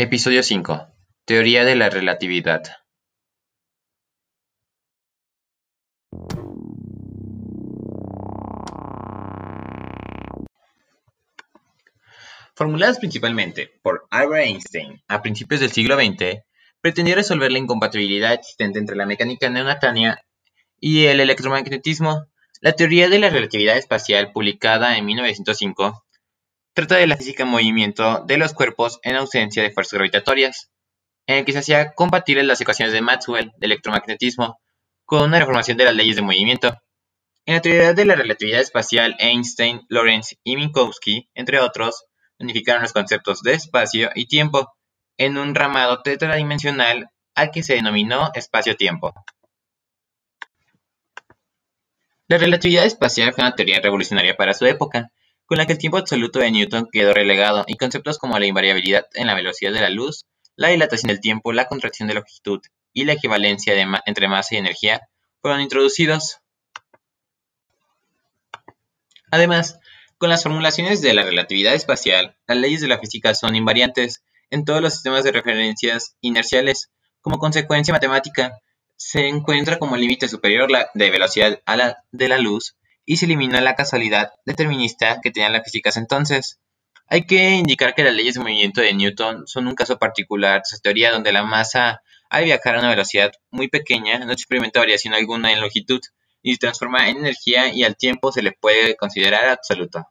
Episodio 5. Teoría de la relatividad. Formuladas principalmente por Albert Einstein a principios del siglo XX, pretendió resolver la incompatibilidad existente entre la mecánica newtoniana y el electromagnetismo. La teoría de la relatividad espacial, publicada en 1905, trata de la física en movimiento de los cuerpos en ausencia de fuerzas gravitatorias, en el que se hacía compatibles las ecuaciones de Maxwell de electromagnetismo con una reformación de las leyes de movimiento. En la teoría de la relatividad espacial, Einstein, Lorentz y Minkowski, entre otros, unificaron los conceptos de espacio y tiempo en un ramado tetradimensional al que se denominó espacio-tiempo. La relatividad espacial fue una teoría revolucionaria para su época, con la que el tiempo absoluto de Newton quedó relegado y conceptos como la invariabilidad en la velocidad de la luz, la dilatación del tiempo, la contracción de longitud y la equivalencia entre masa y energía fueron introducidos. Además, con las formulaciones de la relatividad espacial, las leyes de la física son invariantes en todos los sistemas de referencias inerciales. Como consecuencia matemática, se encuentra como límite superior de velocidad a la de la luz y se elimina la casualidad determinista que tenía la física entonces. Hay que indicar que las leyes de movimiento de Newton son un caso particular de teoría donde la masa, al viajar a una velocidad muy pequeña, no experimenta variación alguna en longitud y se transforma en energía y al tiempo se le puede considerar absoluto.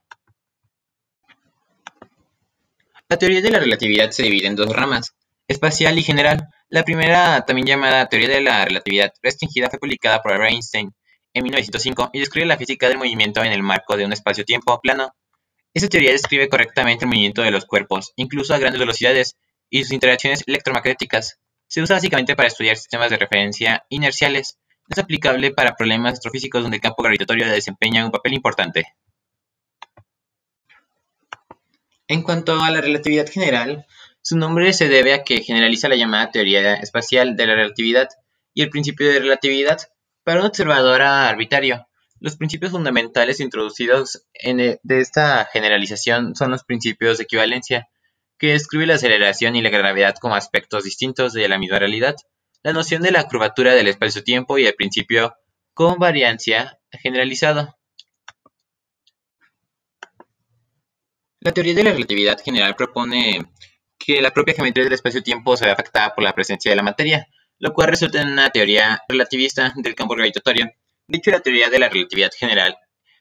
La teoría de la relatividad se divide en dos ramas, espacial y general. La primera, también llamada teoría de la relatividad restringida, fue publicada por Einstein en 1905 y describe la física del movimiento en el marco de un espacio-tiempo plano. Esta teoría describe correctamente el movimiento de los cuerpos, incluso a grandes velocidades, y sus interacciones electromagnéticas. Se usa básicamente para estudiar sistemas de referencia inerciales. Es aplicable para problemas astrofísicos donde el campo gravitatorio desempeña un papel importante. En cuanto a la relatividad general, su nombre se debe a que generaliza la llamada teoría espacial de la relatividad y el principio de relatividad para un observador arbitrario, los principios fundamentales introducidos en e, de esta generalización son los principios de equivalencia, que describe la aceleración y la gravedad como aspectos distintos de la misma realidad, la noción de la curvatura del espacio-tiempo y el principio variancia generalizado. La teoría de la relatividad general propone que la propia geometría del espacio-tiempo se ve afectada por la presencia de la materia, lo cual resulta en una teoría relativista del campo gravitatorio. Dicho la teoría de la relatividad general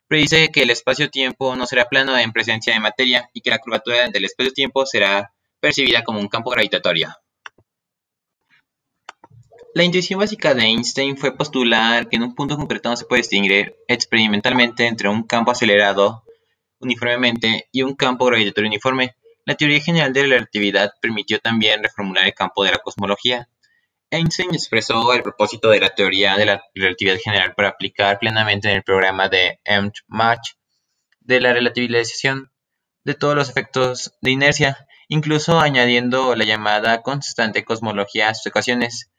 predice que el espacio-tiempo no será plano en presencia de materia y que la curvatura del espacio-tiempo será percibida como un campo gravitatorio. La intuición básica de Einstein fue postular que en un punto concreto no se puede distinguir experimentalmente entre un campo acelerado uniformemente y un campo gravitatorio uniforme. La teoría general de la relatividad permitió también reformular el campo de la cosmología, Einstein expresó el propósito de la teoría de la relatividad general para aplicar plenamente en el programa de Mach de la relativización de todos los efectos de inercia, incluso añadiendo la llamada constante cosmología a sus ecuaciones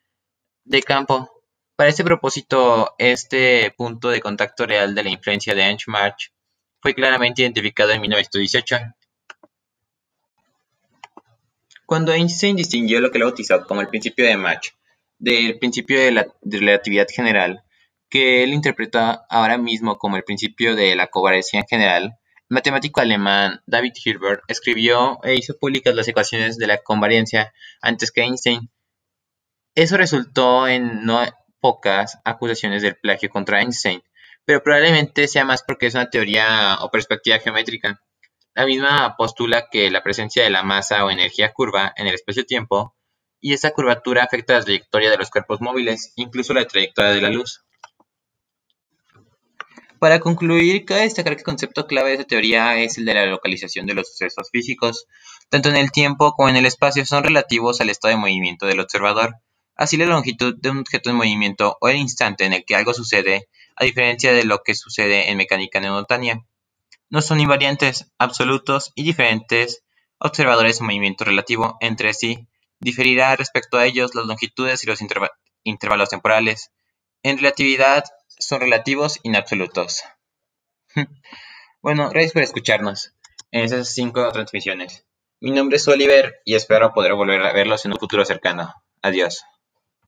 de campo. Para este propósito, este punto de contacto real de la influencia de Mach fue claramente identificado en 1918. Cuando Einstein distinguió lo que lo bautizó como el principio de Mach del principio de la relatividad general, que él interpreta ahora mismo como el principio de la covariancia general, el matemático alemán David Hilbert escribió e hizo públicas las ecuaciones de la covariancia antes que Einstein. Eso resultó en no pocas acusaciones del plagio contra Einstein, pero probablemente sea más porque es una teoría o perspectiva geométrica. La misma postula que la presencia de la masa o energía curva en el espacio-tiempo y esa curvatura afecta la trayectoria de los cuerpos móviles, incluso la trayectoria de la luz. Para concluir, cabe destacar que el concepto clave de esta teoría es el de la localización de los sucesos físicos, tanto en el tiempo como en el espacio son relativos al estado de movimiento del observador. Así la longitud de un objeto en movimiento o el instante en el que algo sucede, a diferencia de lo que sucede en mecánica newtoniana, no son invariantes, absolutos y diferentes observadores en movimiento relativo entre sí, Diferirá respecto a ellos las longitudes y los intervalos temporales. En relatividad son relativos inabsolutos. bueno, gracias por escucharnos en esas cinco transmisiones. Mi nombre es Oliver y espero poder volver a verlos en un futuro cercano. Adiós.